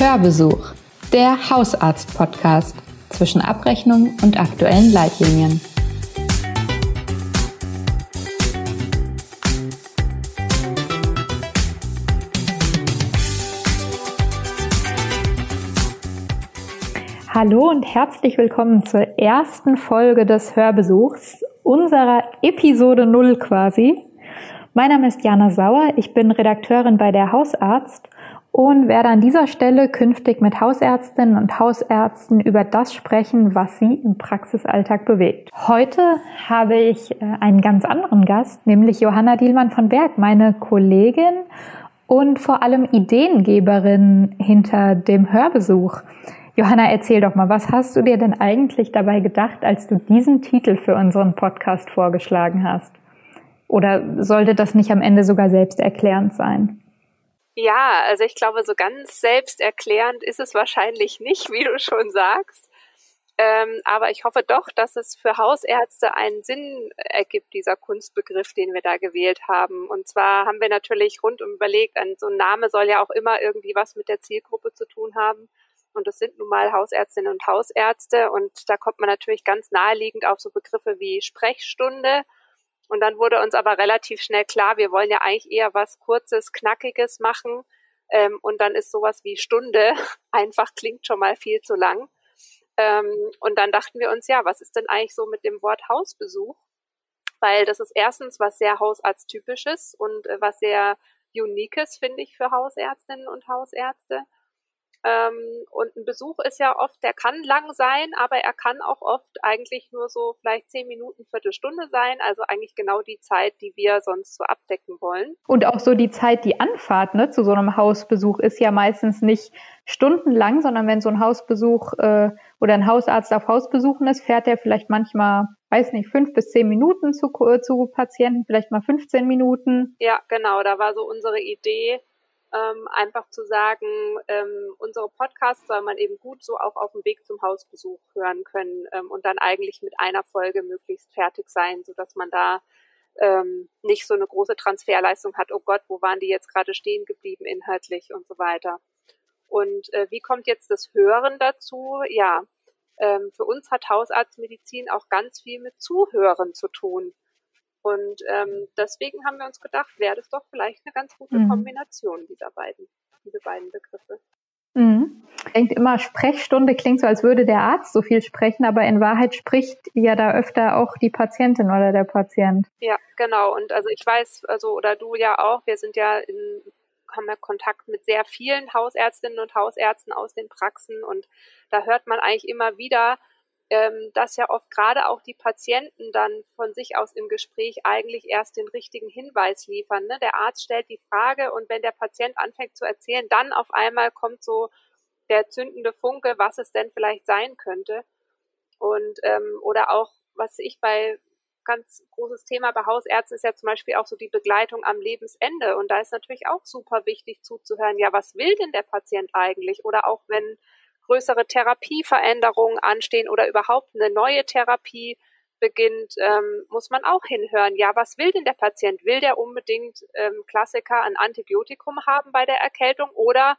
Hörbesuch, der Hausarzt-Podcast zwischen Abrechnung und aktuellen Leitlinien. Hallo und herzlich willkommen zur ersten Folge des Hörbesuchs, unserer Episode 0 quasi. Mein Name ist Jana Sauer, ich bin Redakteurin bei der Hausarzt und werde an dieser Stelle künftig mit Hausärztinnen und Hausärzten über das sprechen, was sie im Praxisalltag bewegt. Heute habe ich äh, einen ganz anderen Gast, nämlich Johanna Dielmann von Berg, meine Kollegin und vor allem Ideengeberin hinter dem Hörbesuch. Johanna, erzähl doch mal, was hast du dir denn eigentlich dabei gedacht, als du diesen Titel für unseren Podcast vorgeschlagen hast? Oder sollte das nicht am Ende sogar selbsterklärend sein? Ja, also ich glaube, so ganz selbsterklärend ist es wahrscheinlich nicht, wie du schon sagst. Ähm, aber ich hoffe doch, dass es für Hausärzte einen Sinn ergibt, dieser Kunstbegriff, den wir da gewählt haben. Und zwar haben wir natürlich rundum überlegt, ein, so ein Name soll ja auch immer irgendwie was mit der Zielgruppe zu tun haben. Und das sind nun mal Hausärztinnen und Hausärzte. Und da kommt man natürlich ganz naheliegend auf so Begriffe wie Sprechstunde und dann wurde uns aber relativ schnell klar, wir wollen ja eigentlich eher was Kurzes, Knackiges machen. Ähm, und dann ist sowas wie Stunde einfach klingt schon mal viel zu lang. Ähm, und dann dachten wir uns, ja, was ist denn eigentlich so mit dem Wort Hausbesuch? Weil das ist erstens was sehr Hausarzttypisches und äh, was sehr Uniques, finde ich, für Hausärztinnen und Hausärzte. Ähm, und ein Besuch ist ja oft, der kann lang sein, aber er kann auch oft eigentlich nur so vielleicht zehn Minuten, Viertelstunde sein. Also eigentlich genau die Zeit, die wir sonst so abdecken wollen. Und auch so die Zeit, die Anfahrt ne, zu so einem Hausbesuch ist ja meistens nicht stundenlang, sondern wenn so ein Hausbesuch äh, oder ein Hausarzt auf Hausbesuchen ist, fährt er vielleicht manchmal, weiß nicht, fünf bis zehn Minuten zu, zu Patienten, vielleicht mal 15 Minuten. Ja, genau. Da war so unsere Idee, ähm, einfach zu sagen, ähm, unsere Podcasts soll man eben gut so auch auf dem Weg zum Hausbesuch hören können ähm, und dann eigentlich mit einer Folge möglichst fertig sein, so dass man da ähm, nicht so eine große Transferleistung hat, oh Gott, wo waren die jetzt gerade stehen geblieben inhaltlich und so weiter. Und äh, wie kommt jetzt das Hören dazu? Ja, ähm, für uns hat Hausarztmedizin auch ganz viel mit Zuhören zu tun. Und ähm, deswegen haben wir uns gedacht, wäre das doch vielleicht eine ganz gute mhm. Kombination dieser beiden, diese beiden Begriffe. Mhm. Denkt immer, Sprechstunde klingt so, als würde der Arzt so viel sprechen, aber in Wahrheit spricht ja da öfter auch die Patientin oder der Patient. Ja, genau. Und also ich weiß, also oder du ja auch, wir sind ja in haben ja Kontakt mit sehr vielen Hausärztinnen und Hausärzten aus den Praxen und da hört man eigentlich immer wieder, ähm, dass ja oft gerade auch die Patienten dann von sich aus im Gespräch eigentlich erst den richtigen Hinweis liefern. Ne? Der Arzt stellt die Frage und wenn der Patient anfängt zu erzählen, dann auf einmal kommt so der zündende Funke, was es denn vielleicht sein könnte. Und ähm, oder auch, was ich bei ganz großes Thema bei Hausärzten ist ja zum Beispiel auch so die Begleitung am Lebensende. Und da ist natürlich auch super wichtig zuzuhören, ja, was will denn der Patient eigentlich? Oder auch wenn größere Therapieveränderungen anstehen oder überhaupt eine neue Therapie beginnt, ähm, muss man auch hinhören. Ja, was will denn der Patient? Will der unbedingt ähm, Klassiker ein Antibiotikum haben bei der Erkältung oder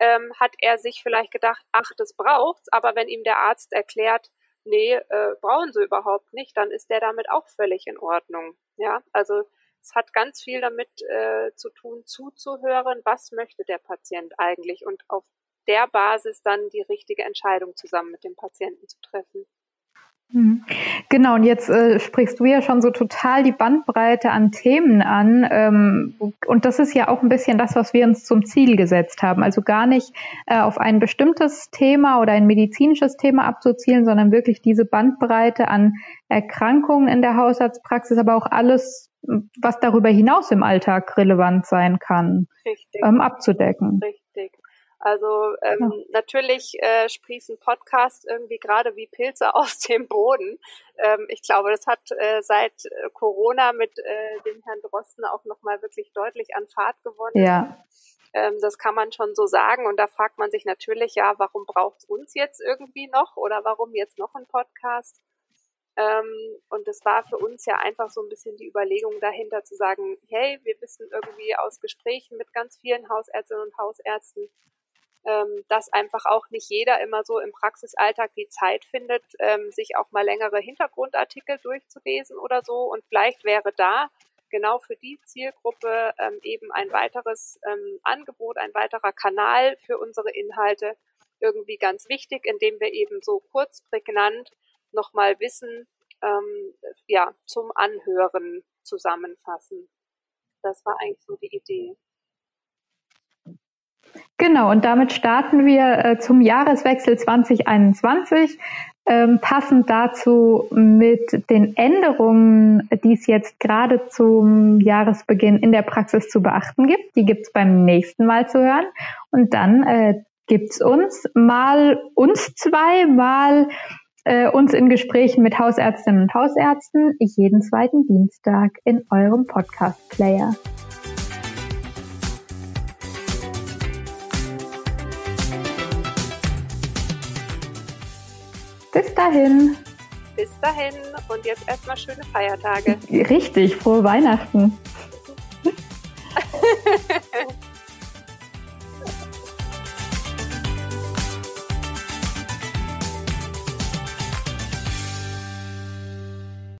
ähm, hat er sich vielleicht gedacht, ach, das braucht's, aber wenn ihm der Arzt erklärt, nee, äh, brauchen sie überhaupt nicht, dann ist der damit auch völlig in Ordnung. Ja, also es hat ganz viel damit äh, zu tun, zuzuhören, was möchte der Patient eigentlich und auf der Basis dann die richtige Entscheidung zusammen mit dem Patienten zu treffen. Mhm. Genau, und jetzt äh, sprichst du ja schon so total die Bandbreite an Themen an. Ähm, und das ist ja auch ein bisschen das, was wir uns zum Ziel gesetzt haben. Also gar nicht äh, auf ein bestimmtes Thema oder ein medizinisches Thema abzuzielen, sondern wirklich diese Bandbreite an Erkrankungen in der Hausarztpraxis, aber auch alles, was darüber hinaus im Alltag relevant sein kann, ähm, abzudecken. Richtig. Also ähm, ja. natürlich äh, sprießen Podcasts irgendwie gerade wie Pilze aus dem Boden. Ähm, ich glaube, das hat äh, seit äh, Corona mit äh, dem Herrn Drosten auch nochmal wirklich deutlich an Fahrt gewonnen. Ja. Ähm, das kann man schon so sagen. Und da fragt man sich natürlich, ja, warum braucht es uns jetzt irgendwie noch oder warum jetzt noch ein Podcast? Ähm, und das war für uns ja einfach so ein bisschen die Überlegung dahinter zu sagen, hey, wir wissen irgendwie aus Gesprächen mit ganz vielen Hausärztinnen und Hausärzten, ähm, dass einfach auch nicht jeder immer so im Praxisalltag die Zeit findet, ähm, sich auch mal längere Hintergrundartikel durchzulesen oder so. Und vielleicht wäre da genau für die Zielgruppe ähm, eben ein weiteres ähm, Angebot, ein weiterer Kanal für unsere Inhalte irgendwie ganz wichtig, indem wir eben so kurz prägnant nochmal Wissen ähm, ja, zum Anhören zusammenfassen. Das war eigentlich so die Idee. Genau, und damit starten wir äh, zum Jahreswechsel 2021. Ähm, passend dazu mit den Änderungen, die es jetzt gerade zum Jahresbeginn in der Praxis zu beachten gibt. Die gibt es beim nächsten Mal zu hören. Und dann äh, es uns mal uns zwei, mal äh, uns in Gesprächen mit Hausärztinnen und Hausärzten jeden zweiten Dienstag in eurem Podcast-Player. Bis dahin. Bis dahin und jetzt erstmal schöne Feiertage. Richtig, frohe Weihnachten.